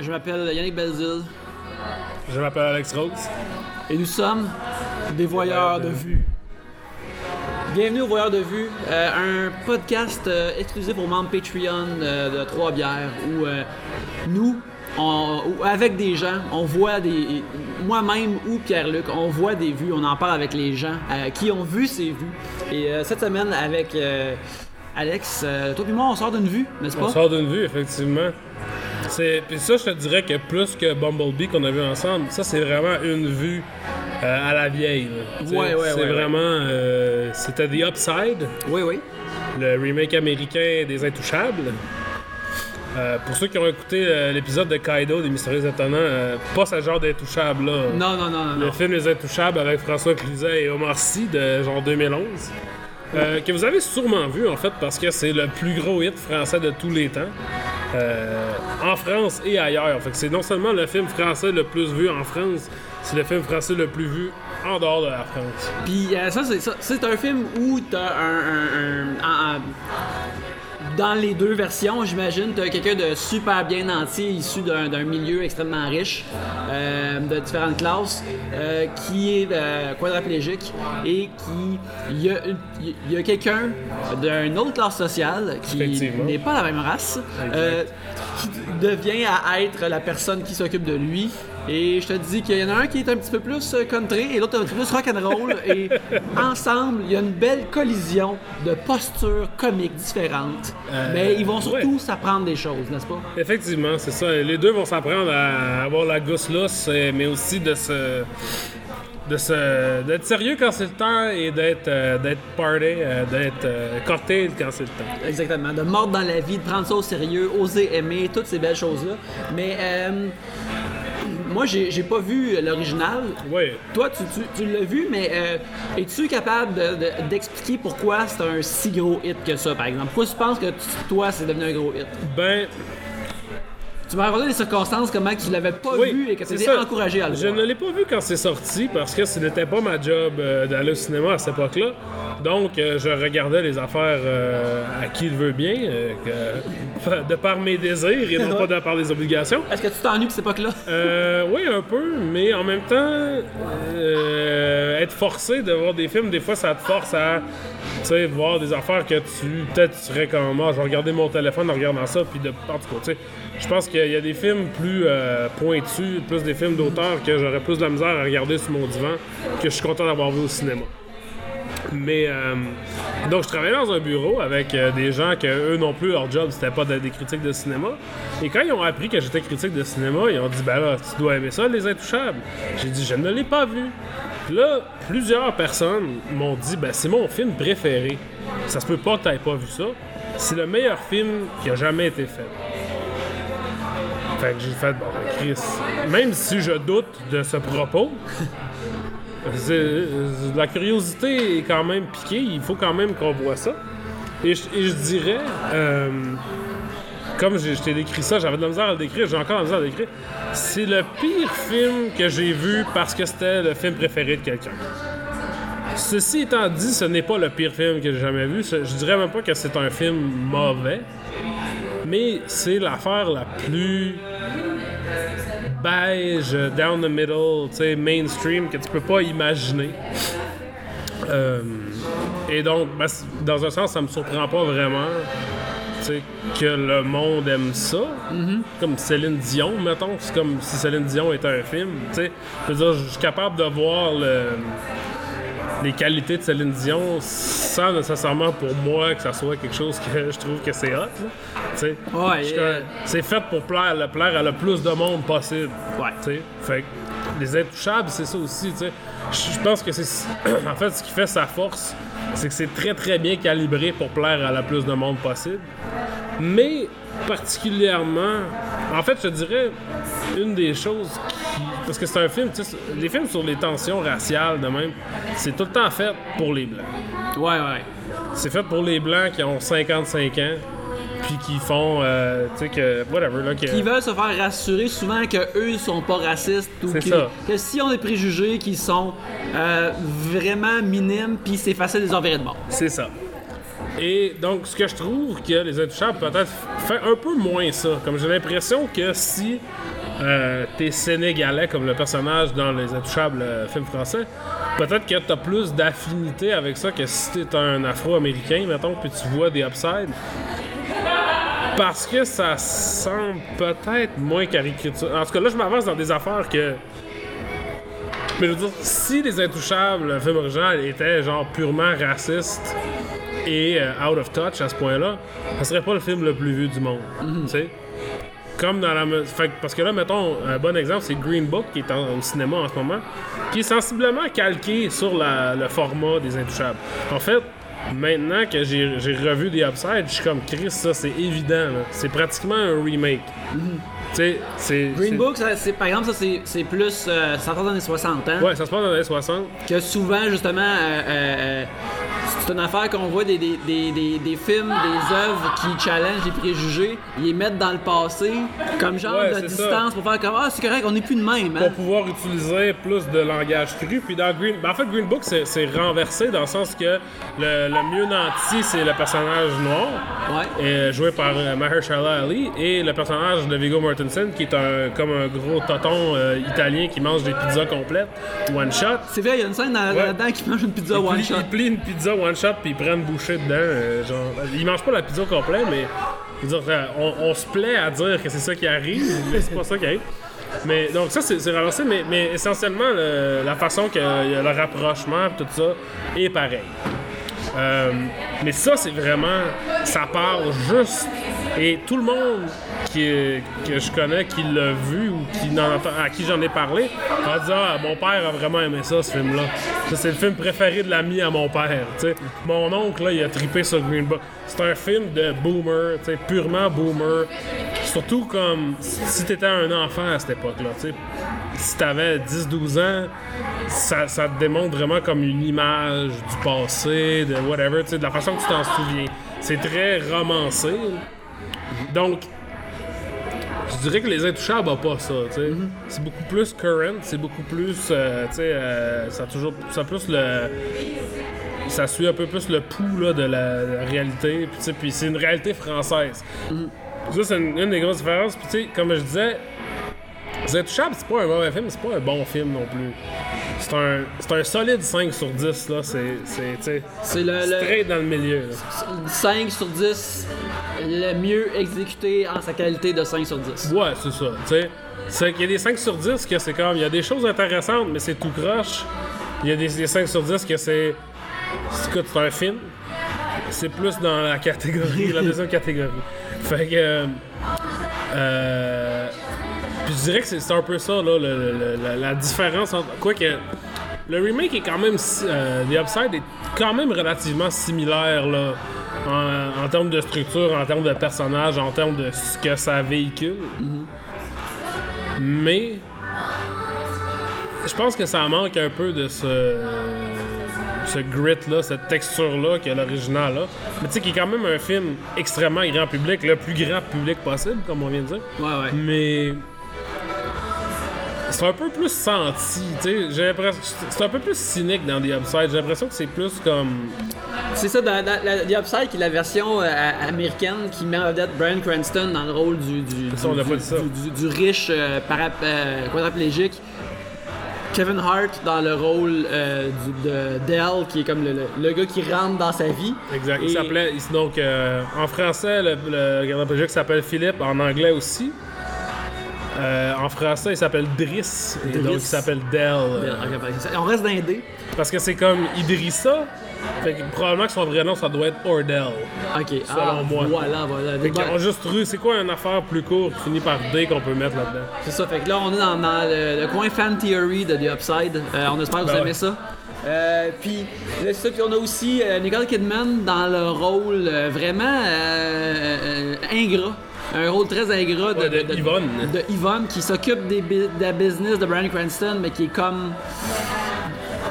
Je m'appelle Yannick Belzil Je m'appelle Alex Rose. et nous sommes des voyeurs de vue. Bienvenue aux Voyeurs de vue, euh, un podcast euh, exclusif aux membres Patreon euh, de Trois Bières où nous, on- ou avec des gens, on voit des. Moi-même ou Pierre-Luc, on voit des vues, on en parle avec les gens qui ont vu ces vues. Et cette semaine, avec Alex, toi et moi, on sort d'une vue, n'est-ce On pas? sort d'une vue, effectivement. C'est... Puis ça, je te dirais que plus que Bumblebee qu'on a vu ensemble, ça, c'est vraiment une vue euh, à la vieille. là. Ouais, ouais, C'est ouais, vraiment... euh, C'était The Upside, Oui, oui. le remake américain des Intouchables. Euh, pour ceux qui ont écouté euh, l'épisode de Kaido des Mystérieux Étonnants, euh, pas ce genre d'Intouchables-là. Non, non, non, non. Le non. film Les Intouchables avec François Cluzet et Omar Sy de genre 2011. euh, que vous avez sûrement vu en fait parce que c'est le plus gros hit français de tous les temps. Euh, en France et ailleurs. Fait que c'est non seulement le film français le plus vu en France, c'est le film français le plus vu en dehors de la France. Puis euh, ça, c'est ça. C'est un film où t'as un. Dans les deux versions, j'imagine, t'as quelqu'un de super bien entier, issu d'un milieu extrêmement riche, euh, de différentes classes, euh, qui est euh, quadraplégique et qui. Il y a, y a quelqu'un d'une autre classe sociale qui n'est pas la même race, qui devient à être la personne qui s'occupe de lui. Et je te dis qu'il y en a un qui est un petit peu plus euh, country et l'autre un petit peu plus rock'n'roll. et ensemble, il y a une belle collision de postures comiques différentes. Euh, Mais ils vont surtout ouais. s'apprendre des choses, n'est-ce pas? Effectivement, c'est ça. Les deux vont s'apprendre à avoir la gousse lousse, euh, mais aussi de se. de se. d'être sérieux quand c'est le temps et d'être euh, d'être party, euh, d'être euh, cocktail quand c'est le temps. Exactement. De mordre dans la vie, de prendre ça au sérieux, oser aimer, toutes ces belles choses-là. Mais moi, j'ai j'ai pas vu l'original. Oui. Toi, tu, tu- tu l'as vu, mais euh, es-tu capable de- de- d'expliquer pourquoi c'est un si gros hit que ça, par exemple? Pourquoi tu penses que tu- toi, c'est devenu un gros hit? Ben, Tu m'as raconté les circonstances, comment que tu l'avais pas oui. vu et que tu étais encouragé à le Je voir. ne l'ai pas vu quand c'est sorti parce que ce n'était pas ma job euh, d'aller au cinéma à cette époque-là. Donc, euh, je regardais les affaires euh, à qui il veut bien, que- de par mes désirs et non pas de par les obligations. Est-ce que tu t'ennuies de cette époque-là? Euh, oui, un peu, mais en même temps, être forcé de voir des films, des fois, ça te force à voir des affaires que tu peut-être tu serais comme moi, je vais regarder mon téléphone en regardant ça, puis de en tout cas, tu sais, je pense qu'il y a des films plus euh, pointus, plus des films d'auteur que j'aurais plus de la misère à regarder sur mon divan que je suis content d'avoir vu au cinéma. Mais euh, donc je travaillais dans un bureau avec euh, des gens que eux non plus leur job c'était pas de- des critiques de cinéma. Et quand ils ont appris que j'étais critique de cinéma, ils ont dit ben là tu dois aimer ça les Intouchables. J'ai dit je ne l'ai pas vu. Puis Là plusieurs personnes m'ont dit ben c'est mon film préféré. Ça se peut pas que t'aies pas vu ça. C'est le meilleur film qui a jamais été fait. Fait que j'ai fait bon Chris. Même si je doute de ce propos. La curiosité est quand même piquée, il faut quand même qu'on voit ça. Et je, je dirais, euh, comme j'ai- je t'ai décrit ça, j'avais de la misère à le décrire, j'ai encore de la misère à le décrire, c'est le pire film que j'ai vu parce que c'était le film préféré de quelqu'un. Ceci étant dit, ce n'est pas le pire film que j'ai jamais vu. Je dirais même pas que c'est un film mauvais, mais c'est l'affaire la plus beige, down the middle, mainstream que tu peux pas imaginer. Euh, et donc, ben, dans un sens, ça me surprend pas vraiment que le monde aime ça. Comme Céline Dion, mettons. C'est comme si Céline Dion était un film. Je veux dire, je suis capable de voir le- les qualités de Céline Dion sans nécessairement pour moi que ça soit quelque chose que je trouve que c'est hot. Ouais, euh, c'est fait pour plaire, le plaire à le plus de monde possible. Ouais. Fait que les intouchables, c'est ça aussi. Je je pense que c'est en fait ce qui fait sa force, c'est que c'est très très bien calibré pour plaire à le plus de monde possible. Mais particulièrement, en fait, je dirais une des choses qui parce que c'est un film, tu sais, les films sur les tensions raciales de même, c'est tout le temps fait pour les blancs. Ouais, ouais. C'est fait pour les blancs qui ont 55 ans puis qui font euh, tu sais que whatever là que Qui veulent se faire rassurer souvent que eux sont pas racistes ou que, ça. que si on des préjugés qui sont euh, vraiment minimes puis c'est facile de les enverrer de bord. C'est ça. Et donc, ce que je trouve que Les Intouchables peut-être fait un peu moins ça. Comme j'ai l'impression que si euh, t'es sénégalais comme le personnage dans Les Intouchables euh, film français, peut-être que t'as plus d'affinité avec ça que si t'es un afro-américain, mettons, puis tu vois des upsides. Parce que ça semble peut-être moins caricature. En tout cas, là, je m'avance dans des affaires que. Mais je veux dire, si Les Intouchables, le film original, était genre purement raciste et euh, out of touch à ce point-là, ça serait pas le film le plus vu du monde. Tu sais? Comme dans la. fait parce que là, mettons, un bon exemple, c'est Green Book qui est en- au cinéma en ce moment, qui est sensiblement calqué sur le format des Intouchables. En fait, maintenant que j'ai revu des Upside, je suis comme Chris, ça c'est évident. C'est pratiquement un remake. Tu c'est. Green c'est- Book, ça, c'est- par exemple, ça c'est c'est plus. Euh, ça sort dans les 60 ans. Ouais, ça se passe dans les années 60. Que souvent, justement, euh, euh, euh, c'est une affaire qu'on voit des, des, des, des, des films, des œuvres qui challengent les préjugés, ils les mettent dans le passé, comme genre Ouais, de ça. distance pour faire comme Ah, c'est correct, on n'est plus de même. Hein? pour pouvoir utiliser plus de langage cru. Puis dans Green, ben en fait, Green Book, c'est c'est renversé dans le sens que le, le mieux nanti, c'est le personnage noir, Ouais. et, joué par euh, Mahershala Ali, et le personnage de Viggo Mortensen, qui est un, comme un gros toton euh, italien qui mange des pizzas complètes, one shot. C'est vrai, il y a une scène Ouais. là-dedans qui mange une pizza Il one plie, shot. il plie une pizza one shot puis il prend une bouchée dedans. euh, genre, il mange pas la pizza complète, mais dire, euh, on, on se plaît à dire que c'est ça qui arrive, mais c'est pas ça qui arrive. Mais donc ça c'est renversé, mais, mais essentiellement le- la façon que il y a le rapprochement tout ça est pareil. Euh, mais ça, c'est vraiment. Ça parle juste. Et tout le monde qui, que je connais qui l'a vu ou qui à qui j'en ai parlé a dit Ah, mon père a vraiment aimé ça, ce film-là. Ça, c'est le film préféré de l'ami à mon père. tu sais. Mon oncle, là, il a trippé sur Green Book. C'est un film de boomer, tu sais, purement boomer. Surtout comme si t'étais un enfant à cette époque-là. tu sais. Si t'avais 10-12 ans, ça, ça te démontre vraiment comme une image du passé, de whatever, de la façon que tu t'en souviens. C'est très romancé. Donc, je dirais que les Intouchables n'ont pas ça, sais. C'est beaucoup plus current, c'est beaucoup plus, euh, tu sais, euh, ça a toujours, ça a plus le, ça suit un peu plus le pouls là, de la, la réalité, puis tu sais, puis c'est une réalité française. Ça, c'est une, une des grosses différences. Puis, tu sais, comme je disais, Les Intouchables, c'est pas un mauvais film, c'est pas un bon film non plus. C'est un, c'est un solide 5 sur 10, là. C'est, c'est, le, le dans le milieu. là. 5 sur 10, le mieux exécuté en sa qualité de 5 sur 10. Ouais, c'est ça. Tu sais, c'est qu'il y a des 5 sur 10 que c'est comme, il y a des choses intéressantes, mais c'est tout croche. Il y a des, des 5 sur 10 que c'est. c'est- Écoute, c'est un film. C'est plus dans la catégorie, la deuxième catégorie. Fait que. euh, euh, puis je dirais que c'est un peu ça, là, le- le- la, la différence entre. Quoique. Le remake est quand même. euh, The Upside est quand même relativement similaire, là. En, en termes de structure, en termes de personnages, en termes de ce que ça véhicule. Mais. Je pense que ça manque un peu de ce. Ce grit-là, cette texture-là que l'original a. Mais tu sais, qui est quand même un film extrêmement grand public, le plus grand public possible, comme on vient de dire. Ouais, ouais. Mais c'est un peu plus senti, tu sais. J'ai l'impression, c'est un peu plus cynique dans The Upside. J'ai l'impression que c'est plus comme, C'est ça, dans, dans la, The Upside, qui est la version euh, américaine qui met en vedette Brian Cranston dans le rôle du, du, Ça, riche euh, para- euh, quadraplégique. Kevin Hart dans le rôle euh, du- de Dell, qui est comme le, le- le gars qui rentre dans sa vie. exact. Il s'appelait, donc en français, le, le projet s'appelle Philippe, en anglais aussi. Euh, en français, il s'appelle Driss, et donc il s'appelle Dell. euh, Dell, ok, ben, ça- On reste dans les dés. parce que c'est comme Idrissa. Fait que probablement que son vrai nom, ça doit être Ordell. Ok, Selon ah, moi. Voilà, voilà. Fait juste c'est quoi une affaire plus courte qui finit par D qu'on peut mettre là-dedans? C'est ça, fait que là on est dans, dans le, le coin fan theory de The Upside. Euh, on espère que vous Ben aimez ouais. ça. Euh, puis, là, ça, puis on a aussi euh, Nicole Kidman dans le rôle euh, vraiment ingrat. Un rôle très ingrat de, Ouais, de Yvonne. de Yvonne qui s'occupe des de la business de Brian Cranston, mais qui est comme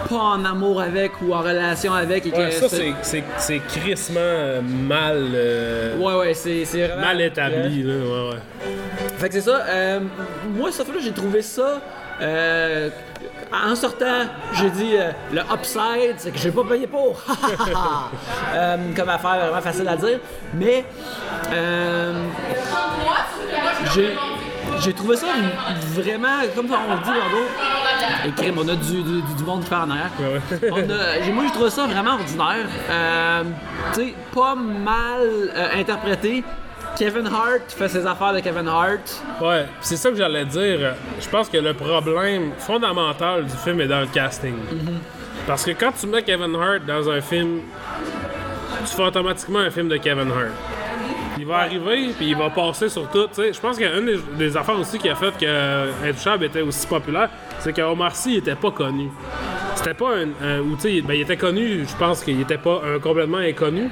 pas en amour avec ou en relation avec. Et Ouais, que ça, c'est- c'est, c'est, c'est crissement euh, mal, euh, Ouais, ouais, c'est mal établi. Là, ouais, ouais. Fait que c'est ça. euh, moi, ce film-là, j'ai trouvé ça. euh, en sortant, j'ai dit euh, le upside, c'est que j'ai pas payé pour. Euh, comme affaire vraiment facile à dire. Mais euh, j'ai. J'ai trouvé ça vraiment, comme on le dit tantôt, et crime, on a du, du, du monde qui part en arrière. Ouais, ouais. On a- j'ai- moi, j'ai trouvé ça vraiment ordinaire. Tu sais, pas mal interprété. Kevin Hart fait ses affaires de Kevin Hart. Ouais, c'est ça que j'allais dire. Je pense que le problème fondamental du film est dans le casting. Parce que quand tu mets Kevin Hart dans un film, tu fais automatiquement un film de Kevin Hart. Il va arriver, puis il va passer sur tout. Je pense qu'une des, des affaires aussi qui a fait que Intouchable était aussi populaire, c'est qu'Omar Sy était pas connu. C'était pas un. un- ou tu sais, ben, il était connu, je pense qu'il était pas un complètement inconnu.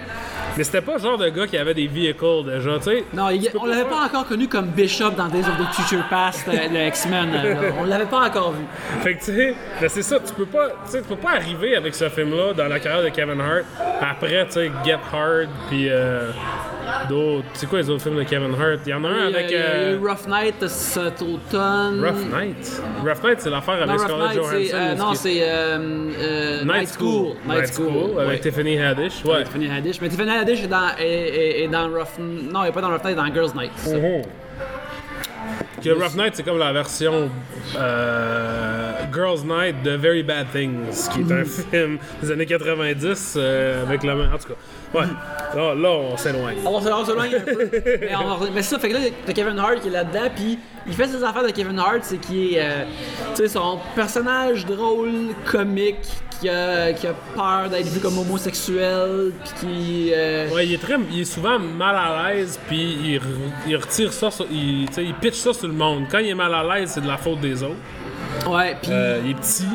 Mais c'était pas le genre de gars qui avait des vehicles déjà, tu sais. Non, il- on l'avait pas encore connu comme Bishop dans Days of the Future Past, euh, le X-Men. euh, on l'avait pas encore vu. Fait que tu sais, ben c'est ça, tu peux pas, tu sais, tu peux pas arriver avec ce film-là dans la carrière de Kevin Hart après, tu sais, Get Hard, puis euh, d'autres. C'est quoi les autres films de Kevin Hart? Il y en a un Il y a- avec il y a eu euh, Rough Night cet automne. Rough Night? Rough Night, c'est l'affaire avec Scarlett. Johansson. euh, non, qui- c'est. euh, euh, Night School. Night School. avec ouais. Tiffany Haddish. Ouais. Tiffany Haddish. Mais Tiffany Haddish est dans, est, est- est dans Rough Non, elle est pas dans Rough Night, elle est dans Girls Night. ça. Mhm. Que Rough Night, c'est comme la version euh, Girls Night de Very Bad Things, qui est un film des années 90 euh, avec la main. En tout cas, ouais. Là, là on s'éloigne. On s'éloigne un peu. mais, on mais c'est ça, fait que là, t'as Kevin Hart qui est là-dedans, puis il fait ses affaires de Kevin Hart, c'est qu'il est. euh, tu sais, son personnage drôle, comique, qui a, qui a peur d'être vu comme homosexuel, puis qui. euh, Ouais, il est, très, il est souvent mal à l'aise, puis il, il retire ça, sur- il, il pitch ça sur le monde. Quand il est mal à l'aise, c'est de la faute des autres. Ouais, puis Euh, il est petit.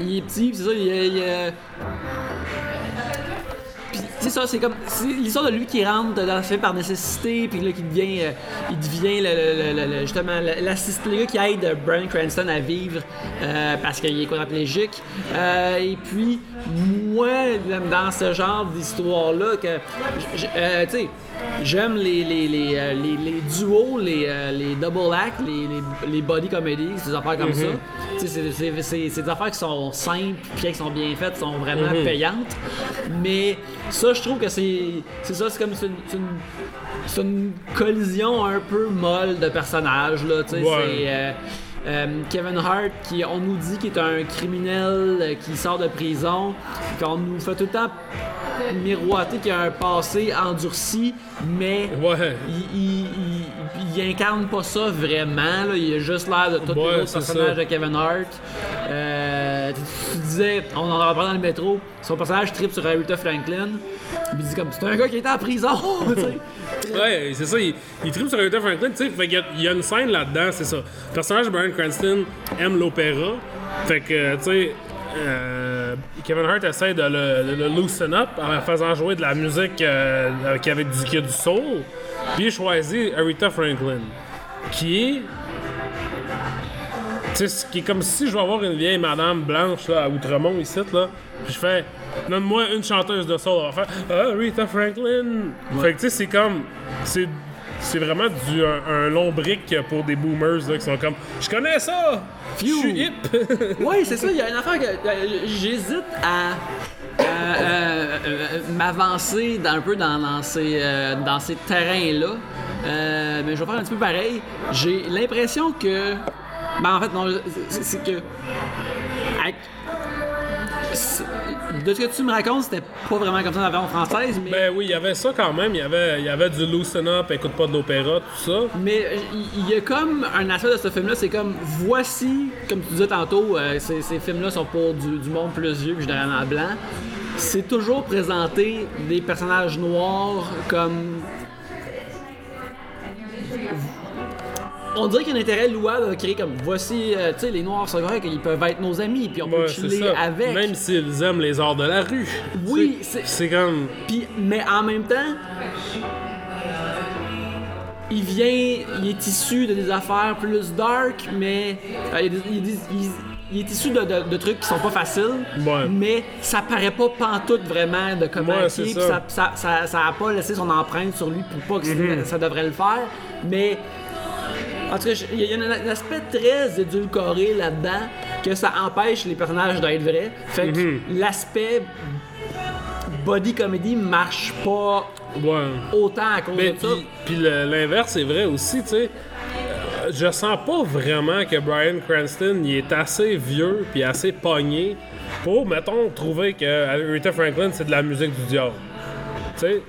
il est petit, c'est ça, il est. il Puis c'est ça, c'est comme. L'histoire de lui qui rentre dans le film par nécessité, puis là, qui devient. euh, il devient le, justement l'assistant, le gars qui aide Brian Cranston à vivre euh, parce qu'il est quadriplégique. Euh, et puis, moi, dans ce genre d'histoire-là, que. j- j- euh, tu sais. J'aime les, les, les, euh, les, les duos, les, euh, les double acts, les, les, body comedies, ces affaires comme ça. Tu sais, c'est- des affaires qui sont simples, qui sont bien faites, sont vraiment payantes. Mais ça, je trouve que c'est c'est ça, c'est comme une, une, c'est une collision un peu molle de personnages. Là, tu sais, Ouais. c'est, euh, euh, Kevin Hart, qui on nous dit qu'il est un criminel euh, qui sort de prison, qu'on nous fait tout le temps miroiter qu'il a un passé endurci, mais Ouais. il, il, il- il incarne pas ça vraiment. Là. Il a juste l'air de tous Ouais, les autres personnages ça. de Kevin Hart. Euh, tu, disais, on en parlait dans le métro, son personnage tripe sur Aretha Franklin. Il dit comme c'est un gars qui était en prison. Ouais, c'est ça, il, tripe sur Aretha Franklin, tu sais, fait y il y a une scène là-dedans, c'est ça. Le personnage de Brian Cranston aime l'opéra, fait que, tu sais, euh, Kevin Hart essaie de le, de le loosen up en faisant jouer de la musique euh, avec, avec du, qui a du soul, puis il choisit Aretha Franklin, qui est... Tu sais, ce qui est comme si je vais avoir une vieille madame blanche là, à Outremont ici, là, puis je fais Donne-moi une chanteuse de soul. Elle va faire Rita Franklin. Fait que tu sais, c'est comme. C'est. C'est vraiment du, un, un long brick pour des boomers là, qui sont comme Je connais ça! Je suis hip! Oui, c'est ça. Il y a une affaire que euh, j'hésite à. à, euh, euh, m'avancer un peu dans, dans ces, euh, dans ces terrains-là. Mais je vais faire un petit peu pareil. J'ai l'impression que. Ben, en fait, non, c'est que. De ce que tu me racontes, c'était pas vraiment comme ça dans la version française, mais. ben oui, il y avait ça quand même. Il y avait, il y avait du loosen up, écoute pas de l'opéra, tout ça. Mais il y a comme un aspect de ce film-là, c'est comme voici, comme tu disais tantôt, euh, ces, ces films-là sont pour du, du monde plus vieux que généralement blanc. C'est toujours présenté des personnages noirs comme. On dirait qu'il y a un intérêt louable de créer comme voici, euh, tu sais, les noirs sont corrects, ils peuvent être nos amis, puis on peut Ouais, c'est chiller avec. Même s'ils aiment les arts de la rue. Oui, c'est- c'est comme. Puis, mais en même temps, il vient, il est issu de des affaires plus dark, mais euh, il, est issu de, de- de trucs qui sont pas faciles, Ouais. mais ça paraît pas pantoute vraiment de comment Ouais, il est, c'est puis ça. ça. Ça, ça, ça a pas laissé son empreinte sur lui pour pas que ça devrait le faire, mais en tout cas, il y a un, aspect très édulcoré là-dedans. que ça empêche les personnages d'être vrais. Fait que Mhm. l'aspect body comedy marche pas Ouais. autant à cause Mais de ça. puis, l'inverse est vrai aussi, tu sais. Euh, Je sens pas vraiment que Brian Cranston il est assez vieux puis assez pogné pour, mettons, trouver que Aretha Franklin c'est de la musique du diable. Tu sais,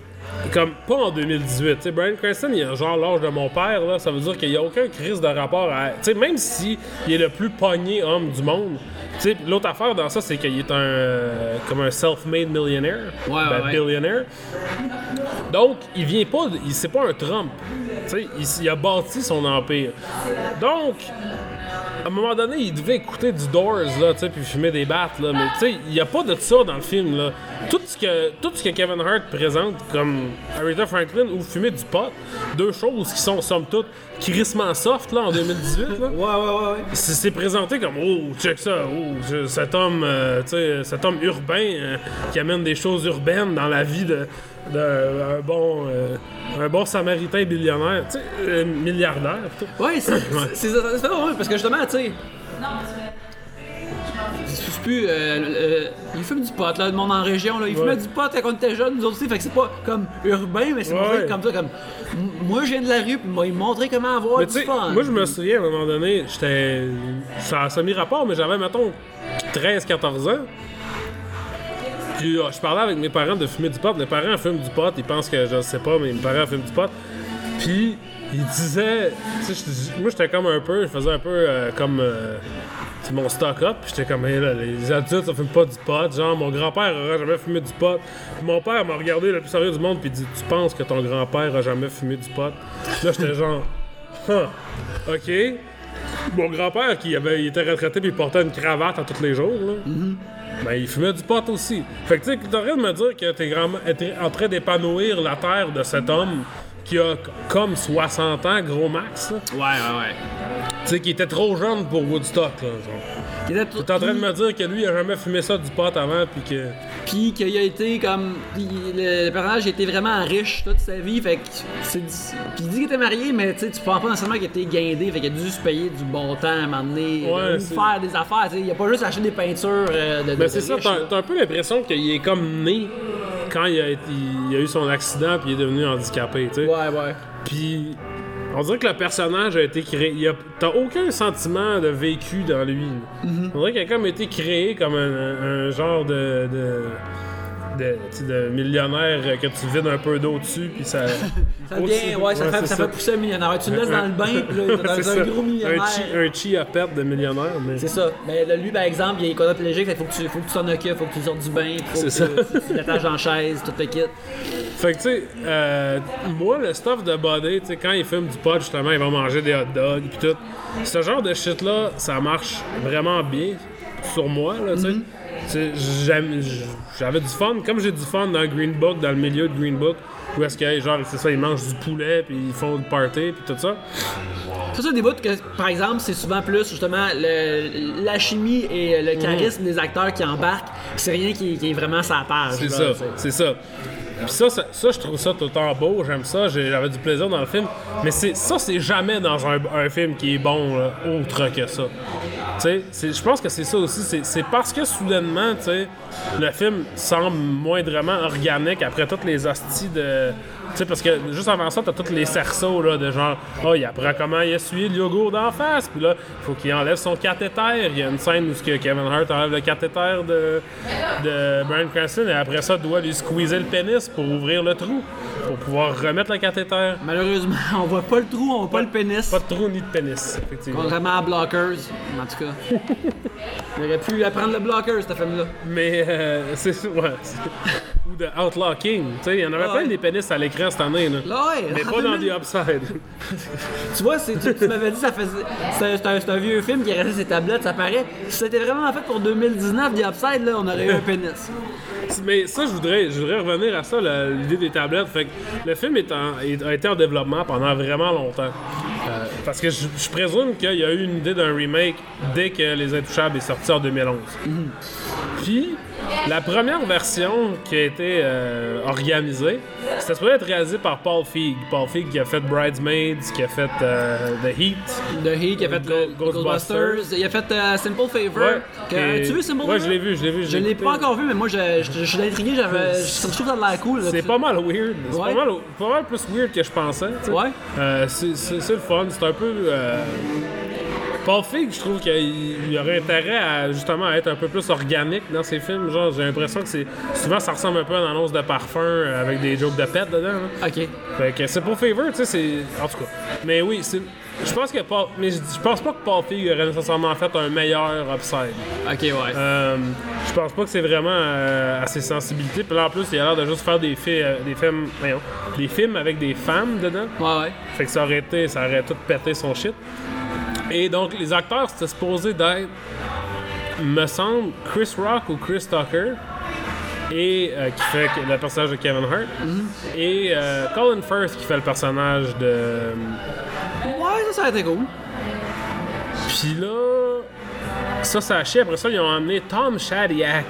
comme pas en 2018. Tu sais, Brian Cranston, il a genre l'âge de mon père, là, ça veut dire qu'il n'y a aucun crise de rapport à. Tu sais, même si il est le plus pogné homme du monde. Tu sais, l'autre affaire dans ça, c'est qu'il est un euh, comme un self-made millionnaire, Ouais, ben, ouais. billionaire. Donc, il vient pas, c'est pas un Trump. Tu sais, il, il a bâti son empire. Donc, à un moment donné, il devait écouter du Doors, là, tu sais, puis fumer des battes, là. Mais tu sais, il n'y a pas de ça dans le film, là. Tout ce que, tout ce que Kevin Hart présente comme Aretha Franklin ou fumer du pot, deux choses qui sont, somme toute, crissement soft, là, en 2018, là. Ouais, ouais, ouais, ouais. C'est présenté comme oh check ça oh cet homme euh, tu sais cet homme urbain euh, qui amène des choses urbaines dans la vie de d'un bon euh, un bon samaritain billionnaire tu sais euh, milliardaire plutôt. Ouais, c'est c'est- c'est drôle, parce que justement, tu sais. Je sais plus, euh, euh, il fume du pot, là, le monde en région, là. Il fumait Ouais. du pot quand on était jeunes, nous autres aussi, fait que c'est pas comme urbain, mais c'est Ouais. comme ça, comme. Moi, je viens de la rue, puis il m'a montré comment avoir mais du fun. moi je me souviens à un moment donné j'étais ça ça mis rapport mais j'avais mettons 13 14 ans puis euh, je parlais avec mes parents de fumer du pot mes parents fument du pot ils pensent que je sais pas mais mes parents fument du pot Puis il disait, tu sais, j'étais- moi j'étais comme un peu, je faisais un peu euh, comme euh, mon stock-up, j'étais comme, là, les adultes ça fume pas du pot, genre mon grand-père aurait jamais fumé du pot. Puis mon père m'a regardé le plus sérieux du monde, puis dit, tu penses que ton grand-père a jamais fumé du pot? Là j'étais genre, Huh, ok. Mon grand-père qui avait, il était retraité puis il portait une cravate à tous les jours, là. Ben, il fumait du pot aussi. Fait que, tu sais, t'es en train de me dire que t'es grand- t'es en train d'épanouir la terre de cet homme qui a comme 60 ans, gros max, là. Ouais, ouais, ouais. Tu sais, qui était trop jeune pour Woodstock, là, genre. Il était tout- T'es en train de me dire que lui, il a jamais fumé ça du pot avant, puis que... Puis qu'il a été comme. puis le, le personnage a été vraiment riche toute sa vie, fait que c'est. Puis il dit qu'il était marié, mais tu tu penses pas nécessairement qu'il était guindé, fait qu'il a dû se payer du bon temps à moment donné, Ouais, faire des affaires, tu sais. Il a pas juste acheté des peintures euh, de. Ben, c'est ça, t'as un peu l'impression qu'il est comme né quand il a, été- il a eu son accident, puis il est devenu handicapé, tu sais. Ouais, ouais. Puis on dirait que le personnage a été créé. il a- T'as aucun sentiment de vécu dans lui. On dirait qu'il a comme été créé comme un, genre de de, de millionnaire que tu vides un peu d'eau dessus puis ça Ça devient, ouais, ça, fait, c'est ça fait pousser un millionnaire. Tu le laisses dans le bain, puis là, dans ça. un gros millionnaire. un chi, un chi à perte de millionnaire mais C'est ça. Mais là, lui, par exemple, il est quadriplégique, qu'il faut que tu faut que t'en occupes, faut que tu sortes du bain, faut que tu, ça. tu- tu l'attaches en chaise, tout le kit. Fait que, tu sais, euh, moi, le stuff de body, tu sais, quand il fume du pot, justement, il va manger des hot dogs, pis tout. Ce genre de shit-là, ça marche vraiment bien sur moi, là, tu sais. J'aime- J'avais du fun, comme j'ai du fun dans Green Book, dans le milieu de Green Book, où est-ce que, genre, c'est ça, ils mangent du poulet, puis ils font du party, puis tout ça. C'est ça des bouts que, par exemple, c'est souvent plus justement le- la chimie et le charisme des acteurs qui embarquent. C'est rien qui, qui est vraiment sa page. C'est ça, c'est ça. Puis ça, ça, je trouve ça tout le temps beau, j'aime ça, j'avais du plaisir dans le film. Mais ça, c'est jamais dans un, film qui est bon autre que ça. Tu sais, je pense que c'est ça aussi. c'est- C'est parce que soudainement, tu sais, le film semble moindrement organique après toutes les hosties de. Tu sais, parce que juste avant ça, t'as tous les cerceaux là, de genre, oh, il apprend comment il essuie le yogourt d'en face, puis là, il faut qu'il enlève son cathéter. Il y a une scène où Kevin Hart enlève le cathéter de, de Brian Cranston et après ça, doit lui squeezer le pénis pour ouvrir le trou, pour pouvoir remettre le cathéter. Malheureusement, on voit pas le trou, on voit pas le pénis. Pas de trou ni de pénis, effectivement. Contrairement à Blockers, en tout cas. Il aurait pu apprendre le Blocker, cette femme-là. Mais euh, c'est ouais, ou de Outlaw King, tu sais, il y en avait Ah plein ouais. des pénis à l'écran cette année là. Là, ouais. Mais pas dans 2000. The Upside. Tu vois, c'est- tu, tu m'avais dit ça faisait. C'est un, un vieux film qui sur ses tablettes, ça paraît. Si c'était vraiment fait pour 2019, The Upside, là, on aurait eu un pénis. Mais ça, je voudrais, je voudrais revenir à ça, l'idée des tablettes. Fait que le film est en- est- a été en développement pendant vraiment longtemps. Euh, parce que je, je présume qu'il y a eu une idée d'un remake dès que Les Intouchables est sorti en 2011. Puis, La première version qui a été euh, organisée, c'était supposé être réalisé par Paul Feig. Paul Feig qui a fait Bridesmaids, qui a fait euh, The Heat. The Heat, il a fait Go- le- Ghostbusters. Ghostbusters, il a fait euh, Simple Favor. Ouais. Que- As-tu vu Simple Ouais, Favor? je l'ai vu, je l'ai vu. Je l'ai pas encore vu, mais moi je, je, je suis intrigué. Je trouve ça de l'air cool. C'est pas mal weird. C'est Ouais. pas, mal, pas mal plus weird que je pensais. tu sais. Ouais. Euh, c'est le fun. C'est un peu. Paul Feig, je trouve qu'il il aurait intérêt à justement à être un peu plus organique dans ses films. Genre, j'ai l'impression que c'est souvent ça ressemble un peu à une annonce de parfum avec des jokes de pète dedans. là. Ok. Fait que c'est pour favor, tu sais, c'est. En tout cas. Mais oui, c'est. Je pense que Paul. Mais je, pense pas que Paul Feig aurait nécessairement fait un meilleur upside. Ok, ouais. Euh, je pense pas que c'est vraiment euh, à ses sensibilités. Puis là, en plus, il a l'air de juste faire des, euh, des films. voyons, des films avec des femmes dedans. Ouais, ouais. Fait que ça aurait été, ça aurait tout pété son shit. Et donc, les acteurs, c'était supposé d'être, me semble, Chris Rock ou Chris Tucker, et euh, qui fait le personnage de Kevin Hart, et euh, Colin Firth qui fait le personnage de. Ouais, ça, ça a été cool. Puis là, ça, ça a. Après ça, ils ont amené Tom Shadyac,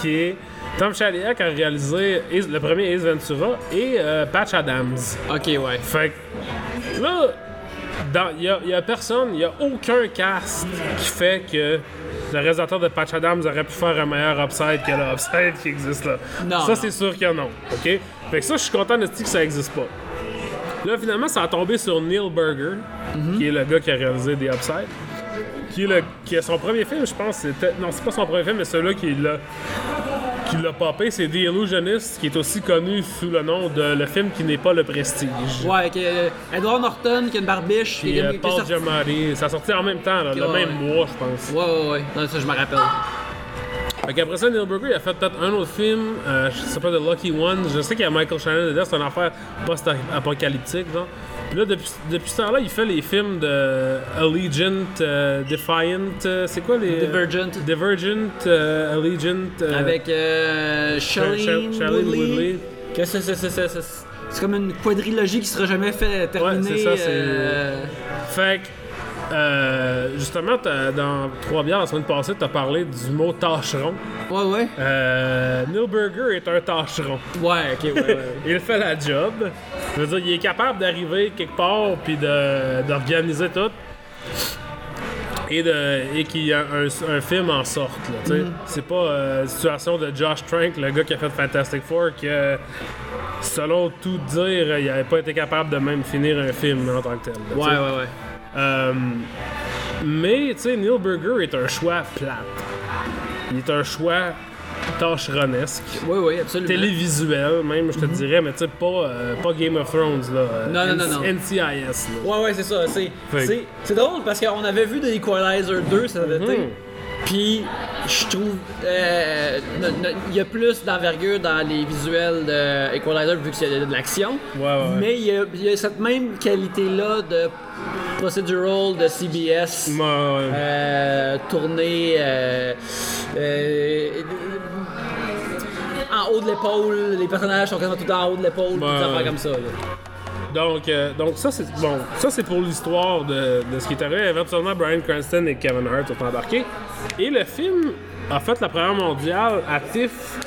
qui est. Tom Shadyac a réalisé le premier Ace Ventura et euh, Patch Adams. Ok, ouais. Fait que là, il n'y a, y a personne, il n'y a aucun cast qui fait que le réalisateur de Patch Adams aurait pu faire un meilleur upside que le upside qui existe là. Non, ça, c'est sûr que non. OK? Fait que ça, je suis content de dire que ça n'existe pas. Là, finalement, ça a tombé sur Neil Berger, qui est le gars qui a réalisé des upsides. Qui est, le, qui est son premier film, je pense. Non, c'est pas son premier film, mais celui-là qui l'a qui l'a popé, c'est The Illusionist, qui est aussi connu sous le nom de le film qui n'est pas le Prestige. Ouais, avec euh, Edward Norton qui a une barbiche. Puis euh, Paul sorti- Giamatti, ça a sorti en même temps, là, le Ouais, même mois, je pense. Ouais, ouais, ouais. Non, ça, je me rappelle. Fait qu'après ça, Neil Burger, il a fait peut-être un autre film, euh, je sais pas, The Lucky One. Je sais qu'il y a Michael Shannon dedans, c'est une affaire post-apocalyptique, genre. Là, depuis, depuis ce temps-là, il fait les films de Allegiant, euh, Defiant, euh, c'est quoi les... Divergent. Divergent, euh, Allegiant... euh, Avec euh, Shailene Shailene Woodley. Woodley. Que c'est, c'est, c'est, c'est, c'est- c'est comme une quadrilogie qui sera jamais fait terminer. c'est ça, c'est- euh, Fait que, euh, justement, dans Trois bières, la semaine passée, t'as parlé du mot tâcheron. Ouais, ouais. Euh, Neil Burger est un tâcheron. Ouais, ok, ouais, ouais. Il fait la job. Je veux dire, il est capable d'arriver quelque part puis d'organiser tout. Et, de, et qu'il y a un, un film en sorte. là, tu sais. Mm. C'est pas euh, la situation de Josh Trank, le gars qui a fait Fantastic Four, que selon tout dire, il n'avait pas été capable de même finir un film en tant que tel. là, tu Ouais, ouais, ouais. Euh, mais, tu sais, Neil Burger est un choix plate. Il est un choix tâcheronesque Oui, oui, absolument. télévisuel, même, je te dirais, mais tu sais, pas, euh, pas Game of Thrones, là. euh, Non, non, non, non. NCIS, là. Ouais, ouais, c'est ça. C'est, drôle parce qu'on avait vu The Equalizer 2 cet été. Puis, je trouve. euh, Il y a plus d'envergure dans les visuels de Equalizer vu qu'il y a de l'action. Ouais, ouais. Mais il y, a, il y a cette même qualité-là de procedural de CBS. Euh, tourné euh, euh, en haut de l'épaule, les personnages sont quasiment tout en haut de l'épaule, Ouais, des affaires ouais. comme ça. là. Donc, euh, donc ça, c'est bon. Ça, c'est pour l'histoire de, ce qui est arrivé. Éventuellement, Brian Cranston et Kevin Hart sont embarqués. Et le film a fait la première mondiale à TIFF.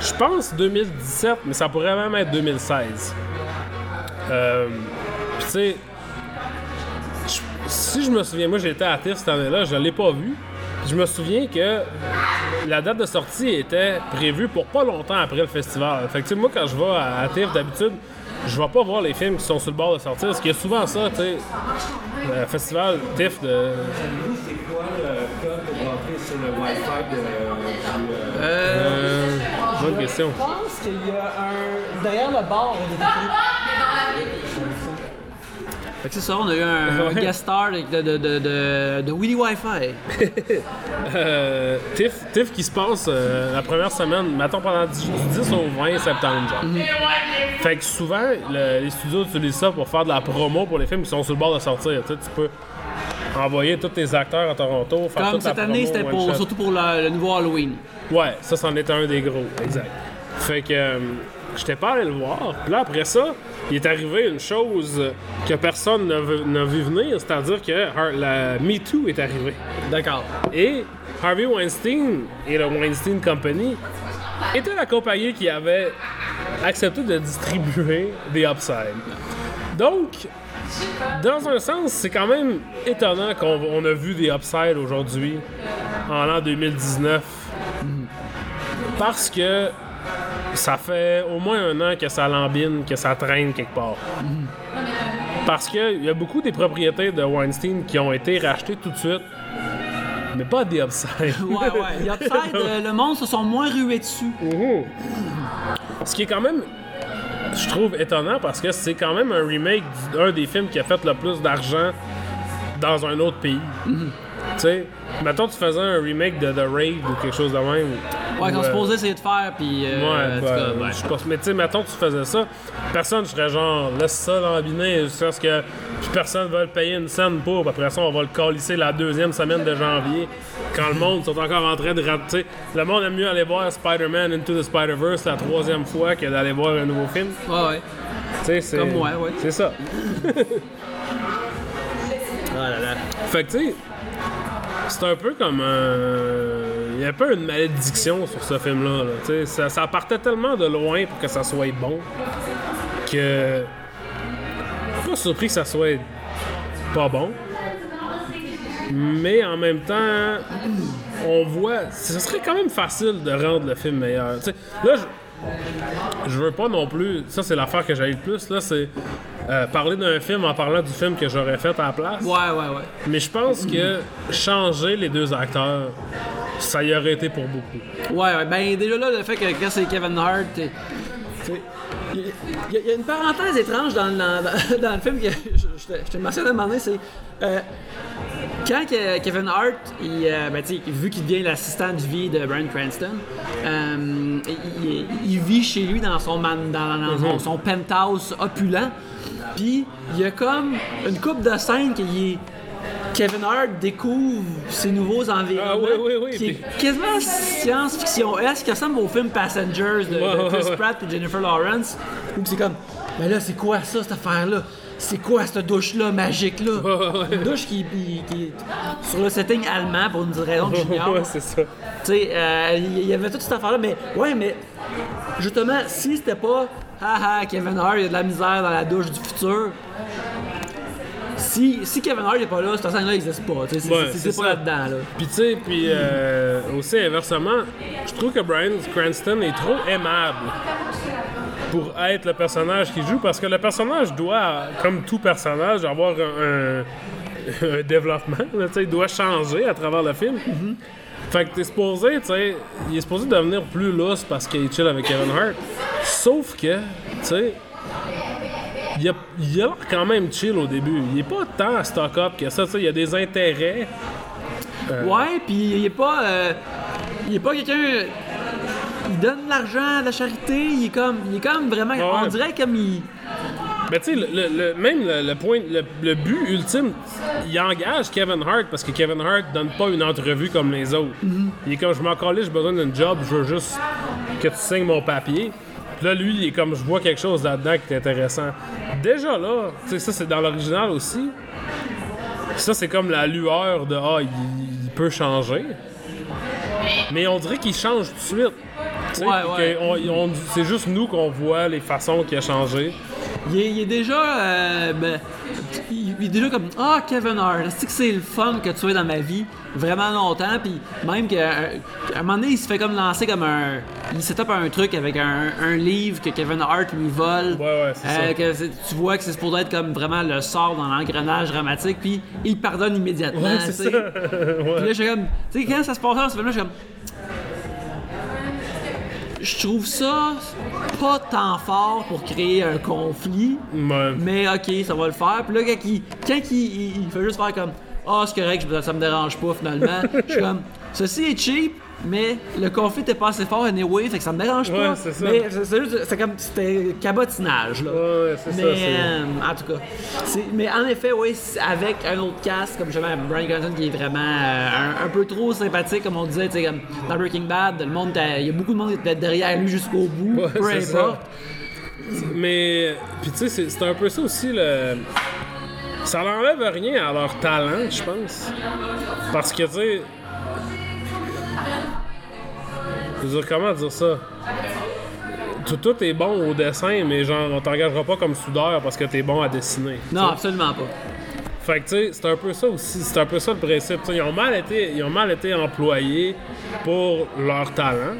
Je pense 2017, mais ça pourrait même être 2016. Euh, tu sais, si je me souviens, moi j'étais à TIFF cette année-là, je l'ai pas vu. Je me souviens que la date de sortie était prévue pour pas longtemps après le festival. Fait que tu sais, moi quand je vais à, à TIFF d'habitude, je vais pas voir les films qui sont sur le bord de sortir, parce qu'il y a souvent ça, tu sais. Le festival TIFF de. C'est quoi le code pour rentrer sur le Wi-Fi de, euh, bonne question. Je pense qu'il y a un. Derrière le est écrit. Fait que c'est ça, on a eu un, un guest star de, de, de, de, Willy Wi-Fi. Euh, TIFF, TIFF qui se passe euh, la première semaine, mettons pendant 10, du 10 au 20 septembre, genre. Fait que souvent, le- les studios utilisent ça pour faire de la promo pour les films qui sont sur le bord de sortir. Tu sais, tu peux envoyer tous tes acteurs à Toronto, faire Comme toute la cette année, c'était surtout pour la- le nouveau Halloween. Ouais, ça, c'en était un des gros, exact. Fait que, euh, j'étais pas allé le voir. Puis là, après ça, il est arrivé une chose que personne n'a vu, venir, c'est-à-dire que la Me Too est arrivée. D'accord. Et Harvey Weinstein et le Weinstein Company étaient la compagnie qui avait accepté de distribuer des upsides. Donc, dans un sens, c'est quand même étonnant qu'on on a vu des upsides aujourd'hui, en l'an 2019, parce que ça fait au moins un an que ça lambine, que ça traîne quelque part. Parce qu'il y a beaucoup des propriétés de Weinstein qui ont été rachetées tout de suite, mais pas des upsides. Ouais, ouais. A peut-être, euh, le monde se sont moins rués dessus. Ce qui est quand même, je trouve étonnant parce que c'est quand même un remake d'un des films qui a fait le plus d'argent dans un autre pays. Mhm. Tu sais, mettons tu faisais un remake de The Raid ou quelque chose de même. Ouais, qu'on se euh, posait essayer de faire, puis. euh, Ouais, en tout ben, cas, ouais. je pas, mais tu sais, mettons que tu faisais ça, personne serait genre, laisse ça lambiner, jusqu'à ce que puis personne va le payer une scène pour, après ça, on va le calisser la deuxième semaine de janvier, quand le monde sont encore en train de rater. Le monde aime mieux aller voir Spider-Man Into the Spider-Verse la troisième fois que d'aller voir un nouveau film. Ouais, ouais. Tu sais, c'est. Comme moi, ouais. C'est ça. Ah là là. Fait que, tu sais, c'est un peu comme un. Il y a un peu une malédiction sur ce film-là. Ça, ça partait tellement de loin pour que ça soit bon que. Pas surpris que ça soit pas bon. Mais en même temps, on voit. Ce serait quand même facile de rendre le film meilleur. Là, je veux pas non plus. Ça, c'est l'affaire que j'ai le plus. Là, c'est euh, parler d'un film en parlant du film que j'aurais fait à la place. Ouais, ouais, ouais. Mais je pense que changer les deux acteurs, ça y aurait été pour beaucoup. Ouais, ouais. Ben, déjà là, le fait que quand c'est Kevin Hart. Il y, a- il y a une parenthèse étrange dans, dans- dans- dans le film que je, je te- je te mentionne à un moment donné, c'est. euh, quand Kevin Hart, il, euh, ben, vu qu'il devient l'assistant de vie de Bryan Cranston, euh, il, vit chez lui dans son, man- dans, dans son, son penthouse opulent. Puis il y a comme une coupe de scènes qui est. Kevin Hart découvre ses nouveaux environnements. Ah oui, oui, oui, Qui est quasiment science-fiction. Est-ce qui ressemble au film Passengers de, Chris ouais. Pratt et Jennifer Lawrence? Où c'est comme, mais là, c'est quoi ça, cette affaire-là? C'est quoi cette douche-là, magique-là? Ouais. Une douche qui, qui- qui est sur le setting allemand pour une raison que j'ignore. ouais, c'est ça. Tu sais, euh, il y avait toute cette affaire-là, mais ouais, mais justement, si c'était pas haha, Kevin Hart, il y a de la misère dans la douche du futur. Si, si Kevin Hart n'est pas là, cette scène-là n'existe pas. C'est Ouais, pas là-dedans. Là. Puis tu sais, puis euh, aussi inversement, je trouve que Brian Cranston est trop aimable pour être le personnage qu'il joue parce que le personnage doit, comme tout personnage, avoir un, un- développement. là, il doit changer à travers le film. Fait que t'es supposé, tu sais, il est supposé devenir plus lousse parce qu'il est chill avec Kevin Hart. Sauf que, tu sais, il a, il a l'air quand même chill au début. Il est pas tant stock-up que ça, il y a des intérêts. Ouais, puis il est pas. euh, il est pas quelqu'un. Il donne de l'argent à la charité, il est comme. Il est comme vraiment. On dirait comme il. Mais tu sais, le, même le, le point, le, but ultime, il engage Kevin Hart parce que Kevin Hart donne pas une entrevue comme les autres. Il est comme je m'en calais, j'ai besoin d'un job, je veux juste que tu signes mon papier. Puis là, lui, il est comme je vois quelque chose là-dedans qui est intéressant. Déjà là, tu sais, ça c'est dans l'original aussi. Ça, c'est comme la lueur de Ah, il, il peut changer. Mais on dirait qu'il change tout de suite. Tu sais, Ouais, ouais. que on- on- c'est juste nous qu'on voit les façons qu'il a changé. Il est, il est déjà. euh, ben, il, est déjà comme. Ah, Kevin Hart, c'est que c'est le fun que tu sois dans ma vie? Vraiment longtemps. Puis même qu'à un moment donné, il se fait comme lancer comme un. Il set up un truc avec un, un livre que Kevin Hart lui vole. Ouais, ouais, c'est ça. que tu vois que c'est supposé être comme vraiment le sort dans l'engrenage dramatique. Puis il pardonne immédiatement. Ouais, c'est ça. Puis là, je suis comme. Tu sais, quand ça se passe dans ce film-là, je suis comme. Je trouve ça pas tant fort pour créer un conflit. Ouais. Mais ok, ça va le faire. Puis là, quand il, quand il, il- il fait juste faire comme Ah, c'est correct, ça me dérange pas finalement. Je suis comme Ceci est cheap, mais le conflit était pas assez fort anyway, fait que ça me dérange pas. Ouais, c'est ça. Mais c'est juste, c'est comme c'était cabotinage là. Ouais, c'est ça, Mais c'est- euh, en tout cas, c'est- mais en effet, oui, avec un autre cast, comme justement Brian Cranston qui est vraiment euh, un, un peu trop sympathique, comme on disait, tu sais, comme dans Breaking Bad, le monde, il y a beaucoup de monde qui était derrière lui jusqu'au bout, Ouais, peu ça. importe. mais, puis tu sais, c'est- c'est un peu ça aussi le. Ça n'enlève rien à leur talent, je pense. Parce que, tu sais. Je veux dire, comment dire ça? Tout, tout est bon au dessin, mais genre, on t'engagera pas comme soudeur parce que t'es bon à dessiner. Non, absolument pas. Fait que tu sais, c'est un peu ça aussi, c'est un peu ça le principe. Ils ont mal été, ils ont mal été employés pour leur talent.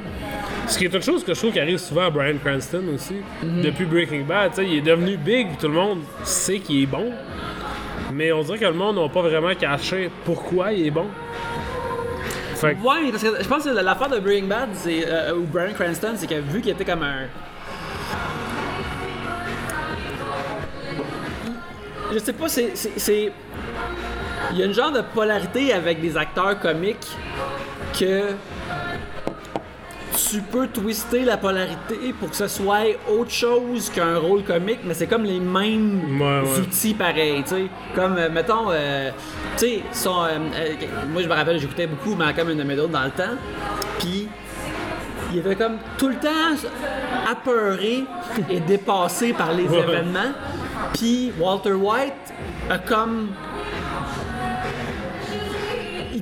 Ce qui est une chose que je trouve qui arrive souvent à Brian Cranston aussi. Depuis Breaking Bad, tu sais, il est devenu big, tout le monde sait qu'il est bon. Mais on dirait que le monde n'a pas vraiment caché pourquoi il est bon. Fait que, Ouais, parce que je pense que l'affaire de Breaking Bad, c'est, euh, ou Brian Cranston, c'est que vu qu'il était comme un. Je sais pas, c'est- Il y a une genre de polarité avec des acteurs comiques que tu peux twister la polarité pour que ce soit autre chose qu'un rôle comique, mais c'est comme les mêmes Ouais, ouais. outils pareils, tu sais. Comme, euh, mettons, euh, tu sais, son, euh, moi je me rappelle, j'écoutais beaucoup Malcolm in the Middle dans le temps, puis il était comme tout le temps apeuré et dépassé par les Ouais. événements, puis Walter White a comme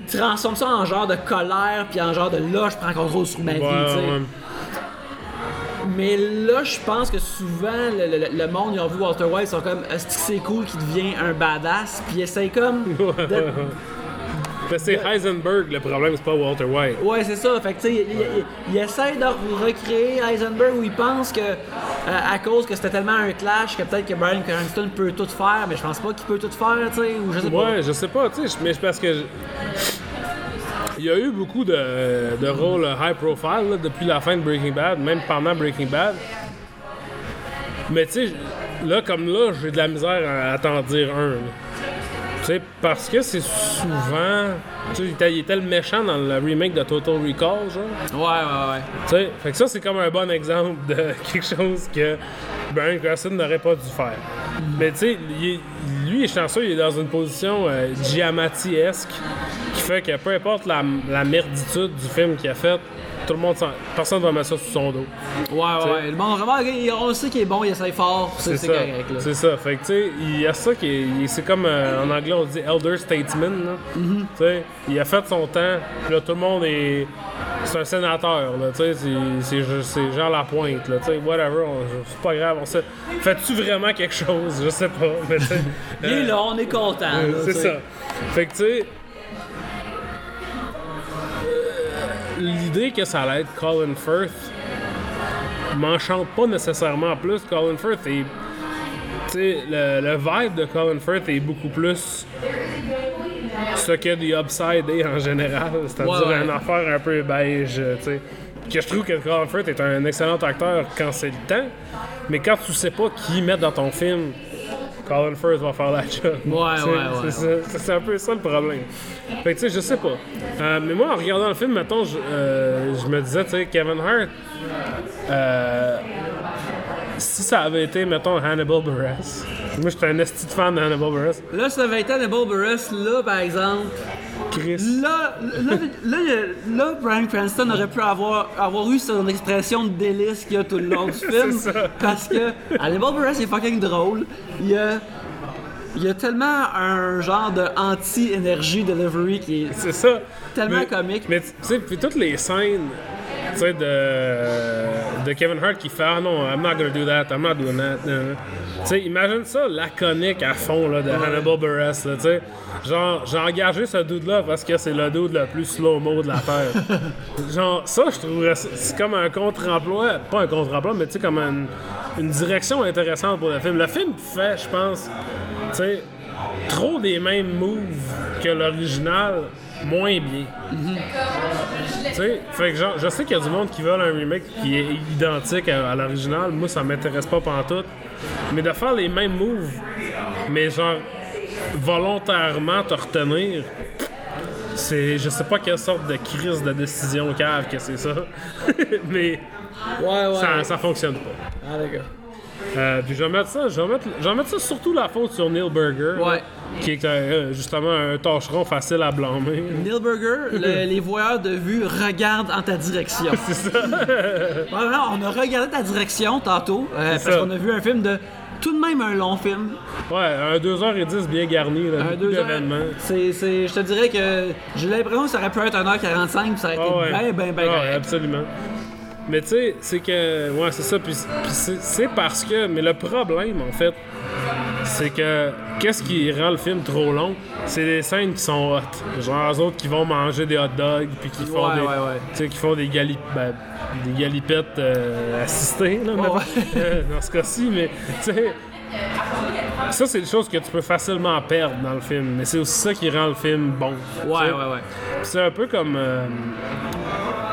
transforme ça en genre de colère puis en genre de là je prends contrôle sur ma vie ouais, ouais. Mais là, je pense que souvent, le, le- le monde, ils ont vu Walter White, ils sont comme, est-ce que c'est cool qu'il devient un badass? Puis ils essayent comme. de- C'est Heisenberg, le problème, c'est pas Walter White. Ouais, c'est ça. Fait que, tu sais, il, il- il essaie de recréer Heisenberg où il pense que, euh, à cause que c'était tellement un clash, que peut-être que Brian Cranston peut tout faire, mais je pense pas qu'il peut tout faire, tu sais, ou je sais pas. Ouais, je sais pas, tu sais, mais c'est parce que. je- Il y a eu beaucoup de, de rôles high profile là, depuis la fin de Breaking Bad, même pendant Breaking Bad. Mais tu sais, là, comme là, j'ai de la misère à, à t'en dire un. là. Tu sais, parce que c'est souvent. Tu sais, il était, le méchant dans le remake de Total Recall, genre. Ouais, ouais, ouais. Tu sais, fait que ça, c'est comme un bon exemple de quelque chose que Brian Cranston n'aurait pas dû faire. Mais tu sais, lui, il est chanceux, il est dans une position euh, Giamatti-esque qui fait que peu importe la, la merditude du film qu'il a fait, tout le monde personne va mettre ça sous son dos. Ouais, ouais, ouais. Le monde, vraiment, on sait qu'il est bon, il essaye fort, c'est correct. C'est ça. Fait que tu sais, il y a ça qui est. C'est comme euh, en anglais on dit elder statesman. là. Mm-hmm. Tu sais, il a fait son temps. Puis là, tout le monde est. C'est un sénateur, là. Tu sais, c'est- Jean Lapointe, là. Tu sais, whatever. C'est pas grave. On sait. Fais-tu vraiment quelque chose? Je sais pas. Mais tu sais, Il est euh, là, on est content. là, c'est ça. Fait que tu sais. L'idée que ça allait être Colin Firth m'enchante pas nécessairement plus. Colin Firth est. Le, le vibe de Colin Firth est beaucoup plus ce que The Upside est en général. C'est-à-dire Ouais, ouais. une affaire un peu beige, tu sais. Que je trouve que Colin Firth est un excellent acteur quand c'est le temps, mais quand tu sais pas qui mettre dans ton film, Colin Firth va faire la job. Ouais, ouais, c'est ouais, ça- c'est un peu ça le problème. Fait que tu sais, je sais pas. Euh, mais moi, en regardant le film, mettons, je, euh, je me disais, tu sais, Kevin Hart, euh, si ça avait été, mettons, Hannibal Buress, moi, j'étais un esti de fan de Hannibal Buress. Là, ça avait été Hannibal Buress, là, par exemple. Chris. Là, là, là, là, là, Brian Cranston aurait pu avoir, avoir eu son expression de délice qu'il y a tout le long du film. Ça. Parce que Hannibal Buress est fucking drôle. Il y a, il y a tellement un genre de anti-énergie delivery qui est ça. tellement Mais- comique. Mais tu sais, puis toutes les scènes, sais, de, de Kevin Hart qui fait Ah non, I'm not gonna do that, I'm not doing that. nan. Tu sais, imagine ça, laconique à fond là, de Hannibal Buress, tu sais. Genre, j'ai engagé ce dude-là parce que c'est le dude le plus slow-mo de la Terre. Genre, ça, je trouverais c'est comme un contre-emploi, pas un contre-emploi, mais tu sais, comme une, une direction intéressante pour le film. Le film fait, je pense, tu sais, trop des mêmes moves que l'original, moins bien. Tu sais, fait que genre, je sais qu'il y a du monde qui veut un remake qui est identique à, à l'original. Moi, ça m'intéresse pas pantoute. Mais de faire les mêmes moves, mais genre volontairement te retenir, c'est. Je sais pas quelle sorte de crise de décision cave que c'est ça. mais Ouais, ouais. ça, ça fonctionne pas. Ah, d'accord. Euh, puis je vais mettre ça, je vais mettre, je vais mettre ça surtout la faute sur Neil Burger. Ouais. qui est euh, justement un tâcheron facile à blâmer. Neil Burger, le- les voyeurs de vue regardent en ta direction. C'est ça. Vraiment, on a regardé ta direction tantôt, euh, parce qu'on a vu un film de tout de même un long film. Ouais, un 2h10 bien garni, là, Un deux heures. C'est, c'est, je te dirais que j'ai l'impression que ça aurait pu être 1h45 puis ça aurait été Ah ouais. bien, bien, bien Ah ouais, absolument. Mais tu sais, c'est que. Ouais, c'est ça. Puis, c'est, parce que. Mais le problème, en fait, c'est que. Qu'est-ce qui rend le film trop long? C'est les scènes qui sont hot. Genre, eux autres qui vont manger des hot dogs, puis qui font Ouais, des. ouais, ouais. Tu sais, qui font des, galip, ben, des galipettes euh, assistées, là. Euh, dans ce cas-ci. Mais, tu sais. Ça, c'est des choses que tu peux facilement perdre dans le film. Mais c'est aussi ça qui rend le film bon. Ouais, sais. ouais, ouais. C'est un peu comme. euh,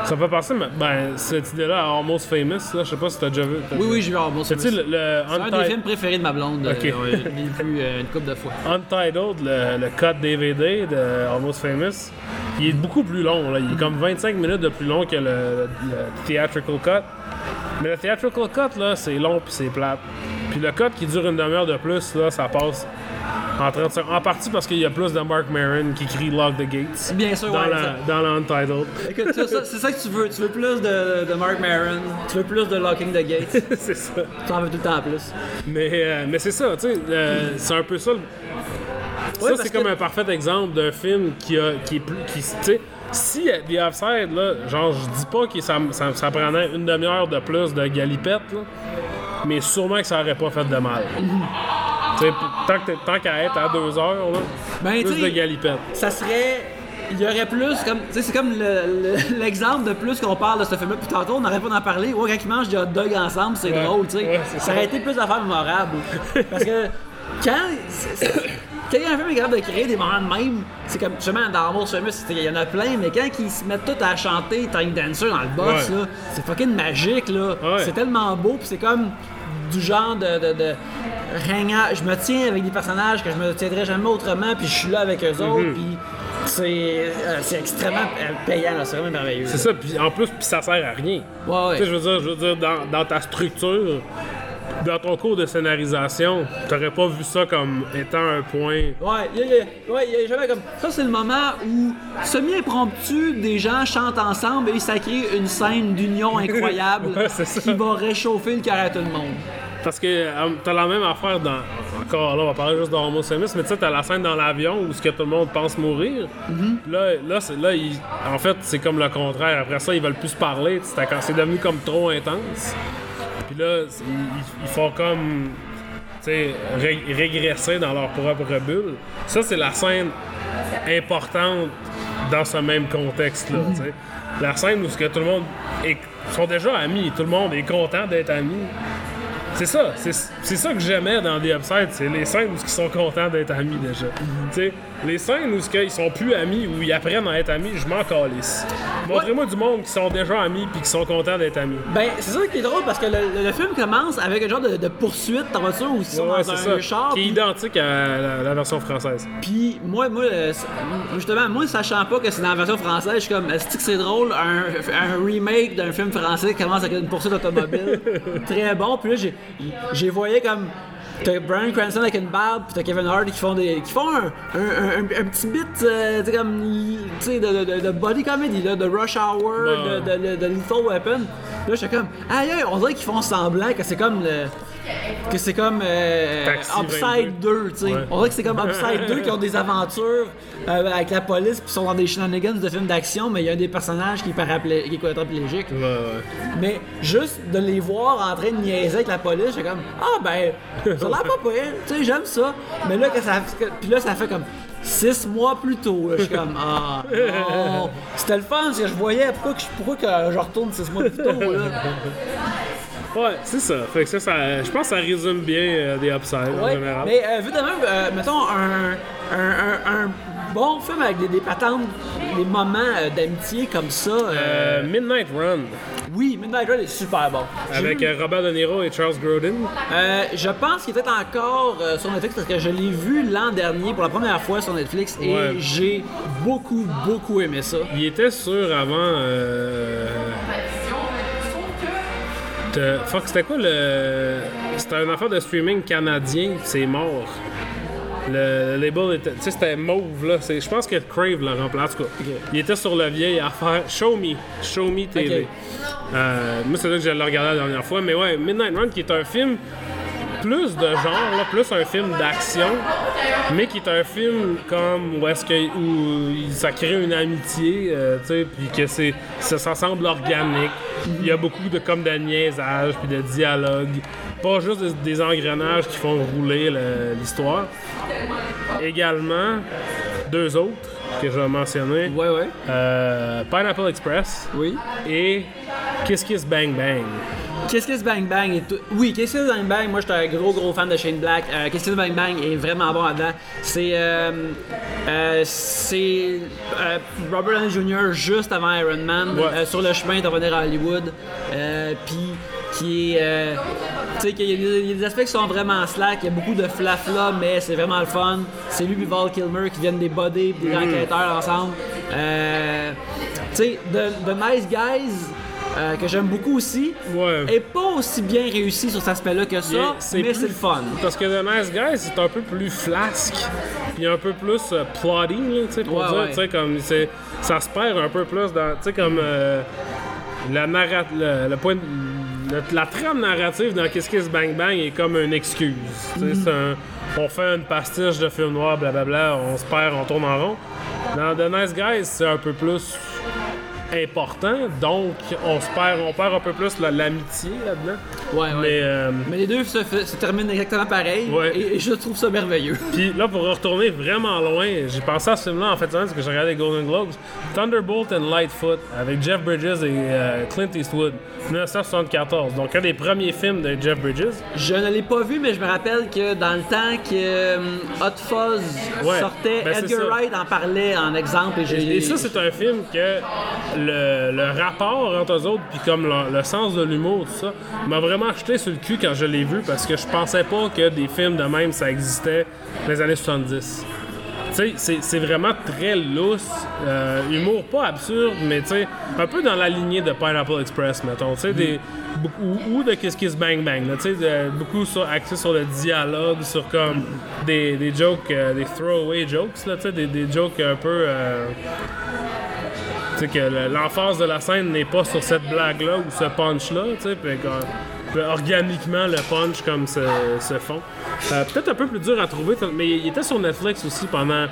ça me fait penser, mais- ben, cette idée-là à Almost Famous, là, je sais pas si t'as déjà vu. Oui, oui, j'ai vu Almost Famous. le, le C'est un des films préférés de ma blonde. euh, Ok. ouais, je l'ai vu euh, une couple de fois. Untitled, le, le cut DVD de Almost Famous, il est beaucoup plus long. Là. Il est comme 25 minutes de plus long que le, le theatrical cut. Mais le theatrical cut, là, c'est long puis c'est plate. Puis le cut qui dure une demi-heure de plus, là, ça passe en 30 secondes. En partie parce qu'il y a plus de Mark Maron qui crie Lock the Gates. Bien sûr, dans, ouais, la, dans l'Untitled. C'est ça que tu veux. Tu veux plus de, de Mark Maron, tu veux plus de Locking the Gate, c'est ça. tu en veux tout le temps plus. Mais, euh, mais c'est ça, tu sais, euh, c'est un peu ça. ça, c'est que- comme un parfait exemple d'un film qui, a, qui est plus. Qui, tu sais, si euh, The Offside, là, genre, je dis pas que ça, ça, ça prenait une demi-heure de plus de galipette, là, mais sûrement que ça aurait pas fait de mal. Tu sais, tant que t'es- tant qu'à être à deux heures, là, Ben, plus de sais, galipette. ça serait. Il y aurait plus, comme. Tu sais, c'est comme le- le- l'exemple de plus qu'on parle de ce film-là. Puis tantôt, on n'arrête pas d'en parler. Ouais, quand ils mangent des hot dogs ensemble, c'est Ouais. drôle, tu sais. Ouais, ça ça. aurait été plus d'affaires mémorables. Parce que quand. c'est- c'est- Quand un film est capable de créer des moments de même, c'est comme justement dans Almost Famous, il y en a plein, mais quand ils se mettent tous à chanter Tiny Dancer dans le Ouais. là, c'est fucking magique, là. C'est tellement beau, puis c'est comme du genre de, de, de ringard. Je me tiens avec des personnages que je me tiendrais jamais autrement, puis je suis là avec eux autres, puis c'est euh, extrêmement payant, c'est vraiment merveilleux. C'est ça, puis en plus, puis ça sert à rien. Ouais, ouais. Tu sais, je veux dire, je veux dire dans, dans ta structure, dans ton cours de scénarisation, t'aurais pas vu ça comme étant un point. Ouais, il y ouais, y a jamais comme. Ça, c'est le moment où, semi-impromptu, des gens chantent ensemble et ça crée une scène d'union incroyable Ouais, qui va réchauffer le cœur à tout le monde. Parce que euh, t'as la même affaire dans. Encore là, on va parler juste d'Homo Samus, mais tu sais, t'as la scène dans l'avion où ce que tout le monde pense mourir. Là, là, là il- en fait, c'est comme le contraire. Après ça, ils veulent plus se parler. C'est, devenu comme trop intense. Puis là, ils, ils font comme. Tu sais, ré- régresser dans leur propre bulle. Ça, c'est la scène importante dans ce même contexte-là. sais. La scène où ce que tout le monde est, sont déjà amis, tout le monde est content d'être amis. C'est ça, c'est ça que j'aimais dans The Upside, c'est les scènes ils sont contents d'être amis déjà. Les scènes où ils sont plus amis, où ils apprennent à être amis, je m'en calisse. Montrez-moi du monde qui sont déjà amis puis qui sont contents d'être amis. Ben, c'est ça qui est drôle parce que le, le film commence avec un genre de, de poursuite en voiture ils sont Ouais, dans un c'est ça. char. Qui est identique à la, la version française. Puis moi, moi, euh, justement, moi, sachant pas que c'est dans la version française, je suis comme, est-ce que c'est drôle, un, un remake d'un film français qui commence avec une poursuite automobile, très bon. Puis là, j'ai, j'ai voyé comme, t'as Brian Cranston avec une barbe, puis t'as Kevin Hart qui font des, qui font un, un, un- petit bit, euh, tu sais, comme, tu sais, de, de, de body comedy, là, de Rush Hour, de, de, Lethal Weapon. Là, j'étais comme, aïe, on dirait qu'ils font semblant que c'est comme le. Que c'est comme euh, Upside 2, tu sais. Ouais. On dirait que c'est comme Upside 2 qui ont des aventures euh, avec la police puis sont dans des shenanigans de films d'action, mais il y a un des personnages qui est, paraplé- qui est quadriplégique. Ouais, ouais. Mais juste de les voir en train de niaiser avec la police, j'ai comme Ah ben, ça a l'air pas pire, tu sais, j'aime ça. Mais là, que ça, puis là, ça fait comme six mois plus tôt. Je suis comme Ah non. C'était le fun, je voyais pourquoi que je, pourquoi que je retourne six mois plus tôt. Là. Ouais, c'est ça. Fait que ça, ça- je pense que ça résume bien euh, The Upside en général. mais euh, vu de même, euh, mettons un, un, bon film avec des, des patentes, des moments d'amitié comme ça. euh, Midnight Run oui, Midnight Run est super bon. Avec vu- Robert De Niro et Charles Grodin. Euh, je pense qu'il était encore euh, sur Netflix parce que je l'ai vu l'an dernier pour la première fois sur Netflix et Ouais. j'ai beaucoup, beaucoup aimé ça. Il était sur avant. Euh... Fuck, c'était quoi le. C'était un affaire de streaming canadien, c'est mort. Le, le label était. Tu sais, c'était mauve, là. C'est- Je pense que Crave l'a remplacé. En tout cas, Ok. il était sur la vieille affaire Show Me. Show Me TV. Euh, moi, c'est là que je l'ai regardé la dernière fois. Mais ouais, Midnight Run, qui est un film plus de genre, là, plus un film d'action, mais qui est un film comme où est-ce que où ça crée une amitié, euh, tu sais, puis que c'est ça, ça semble organique. Il y a beaucoup de comme de niaisage puis de dialogue, pas juste des, des engrenages qui font rouler le- l'histoire. Également deux autres que je vais mentionner, Ouais, ouais. euh, Pineapple Express Oui. et Kiss Kiss Bang Bang. Kiss Kiss Bang Bang est tout... Oui, Kiss Kiss Bang Bang, moi j'étais un gros gros fan de Shane Black. Euh, Kiss Kiss Bang Bang est vraiment bon là-dedans? C'est euh, euh, c'est euh, Robert Downey Jr. juste avant Iron Man, Ouais. euh, sur le chemin de revenir à Hollywood. Puis qui est... tu sais, y, il y a des aspects qui sont vraiment slack, il y a beaucoup de flafla, mais c'est vraiment le fun. C'est lui et Val Kilmer qui viennent des buddies pis des enquêteurs ensemble. Tu sais, The, The Nice Guys, euh, que j'aime beaucoup aussi, Ouais. est pas aussi bien réussi sur cet aspect-là que ça, est- mais c'est le fun. Parce que The Nice Guy, c'est un peu plus flasque, puis un peu plus euh, plotting, là, tu sais, pour Ouais, dire, ouais. tu sais, comme, c'est, ça se perd un peu plus dans, tu sais, comme, euh, la narra- le, le point, le- la trame narrative dans Kiss Kiss Bang Bang est comme une excuse, tu sais, c'est un- on fait une pastiche de film noir, blablabla, on se perd, on tourne en rond. Dans The Nice Guys, c'est un peu plus important, donc on se perd, on perd un peu plus la- l'amitié là-dedans. Ouais, ouais. Mais, euh, Mais les deux se, terminent exactement pareil, Ouais. et, et je trouve ça merveilleux. Puis là, pour retourner vraiment loin, j'ai pensé à ce film-là en fait, parce que j'ai regardé les Golden Globes. Thunderbolt and Lightfoot avec Jeff Bridges et euh, Clint Eastwood, 1974. Donc, un des premiers films de Jeff Bridges. Je ne l'ai pas vu, mais je me rappelle que dans le temps que euh, Hot Fuzz Ouais, sortait, ben Edgar. Wright en parlait en exemple. Et, Et ça, c'est un film que le, rapport entre eux autres, puis comme le, sens de l'humour, tout ça, m'a vraiment jeté sur le cul quand je l'ai vu parce que je pensais pas que des films de même ça existait dans les années 70. Tu sais, c'est- vraiment très lousse, euh, humour pas absurde, mais tu sais, un peu dans la lignée de Pineapple Express, mettons, tu sais, ou, ou de Kiss Kiss Bang Bang, tu sais, beaucoup sur, axé sur le dialogue, sur comme des, des jokes, euh, des throwaway jokes, tu sais, des, des jokes un peu... euh, que le- l'emphase de la scène n'est pas sur cette blague-là ou ce punch-là, puis organiquement, le punch comme se, se font. Euh, Peut-être un peu plus dur à trouver, mais il était sur Netflix aussi pendant...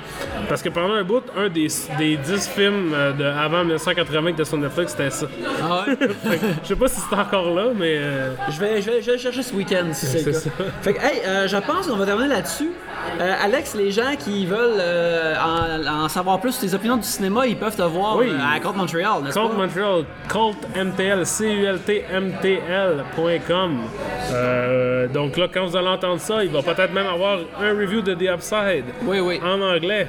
Parce que pendant un bout, un des, des 10 films euh, de avant 1980 qui était sur Netflix, c'était ça. Ah ouais? Je sais pas si c'est encore là, mais... euh, je, vais, je, vais, je vais chercher ce week-end si c'est le C'est cas. ça. Fait que, hey, euh, je pense qu'on va terminer là-dessus. Euh, Alex, les gens qui veulent euh, en, en savoir plus sur tes opinions du cinéma, ils peuvent te voir Oui. euh, à Côte Montréal, n'est-ce Cult pas? Montreal, cultmtl, C-U-L-T-M-T-L.com. Euh, donc là, quand vous allez entendre ça, il va peut-être même avoir un review de The Upside Oui, oui. en anglais.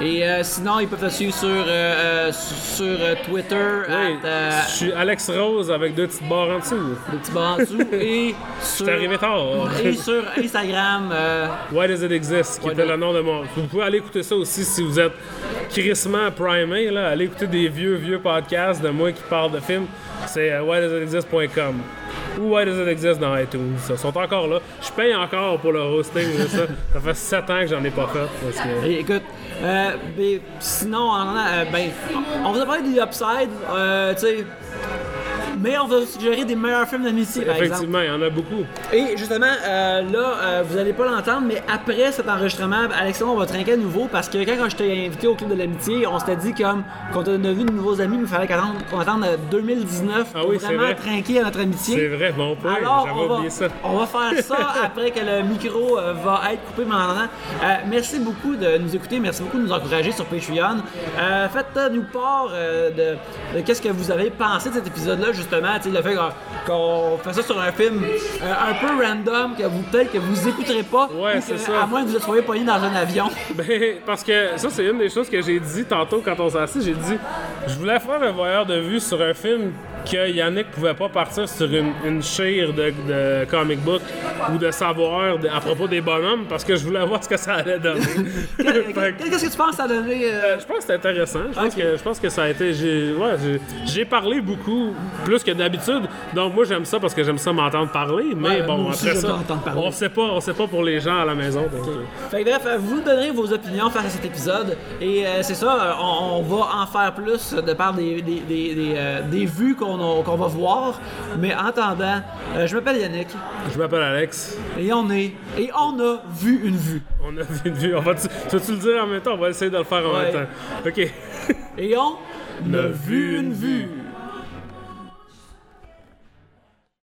Et euh, sinon, ils peuvent te suivre sur, euh, euh, sur Twitter, Oui, at, je suis Alex Rose avec deux petites barres en dessous. le petit bar en dessous, et sur, C'est arrivé tard. et sur Instagram. Why Does It Exist, qui était le nom de mon. Vous pouvez aller écouter ça aussi si vous êtes crissement primé. Là. Allez écouter des vieux, vieux podcasts de moi qui parlent de films. C'est whydoesitexist.com ou Why Does It Exist dans iTunes. Ils sont encore là. Je paye encore pour le hosting ça. Ça fait 7 ans que j'en ai pas fait. Parce que... Écoute, euh, ben, sinon, en- euh, ben, on vous a parlé des Upside, euh, tu sais, mais on va suggérer des meilleurs films d'amitié, par exemple. Effectivement, il y en a beaucoup. Et justement, euh, là, euh, vous allez pas l'entendre, mais après cet enregistrement, Alexandre, on va trinquer à nouveau parce que quand, quand je t'ai invité au Club de l'Amitié, on s'était dit comme qu'on a vu de nouveaux amis, mais il fallait qu'on attende euh, 2019 Ah pour oui, vraiment vrai. trinquer à notre amitié. C'est vrai, bon point. Alors, on va, oublié ça. on va faire ça après que le micro euh, va être coupé maintenant. Euh, merci beaucoup de nous écouter, merci beaucoup de nous encourager sur Patreon. Euh, Faites-nous part euh, de, de qu'est-ce que vous avez pensé de cet épisode-là, justement. Sais, Le fait qu'on- qu'on fait ça sur un film euh, un peu random, que vous peut-être que vous écouterez pas, Ouais, ou que, c'est ça. à moins que vous soyez poigné dans un avion. Ben, parce que ça, c'est une des choses que j'ai dit tantôt quand on s'est assis. J'ai dit, je voulais faire un voyeur de vue sur un film que Yannick pouvait pas partir sur une, une chire de, de comic book ou de savoir de- à propos des bonhommes parce que je voulais voir ce que ça allait donner. Que- Qu'est-ce que tu penses ça a donné euh, je pense que c'est intéressant. Je pense, que, je pense que ça a été. J'ai ouais, parlé beaucoup, plus que d'habitude. Donc, moi, j'aime ça parce que j'aime ça m'entendre parler. Mais Ouais, bon, après ça, on sait pas, on sait pas pour les gens à la maison. donc, euh, Fait que bref, vous donnerez vos opinions face à cet épisode. Et euh, c'est ça, on, on va en faire plus de par des, des, des, des, euh, des vues qu'on qu'on va voir. Mais en attendant, euh, je m'appelle Yannick. Je m'appelle Alex. Et on est. Et on a vu une vue. On a vu une vue. On va tu veux-tu le dire en même temps? On va essayer de le faire en Ouais. même temps. OK. Et on a vu une vue.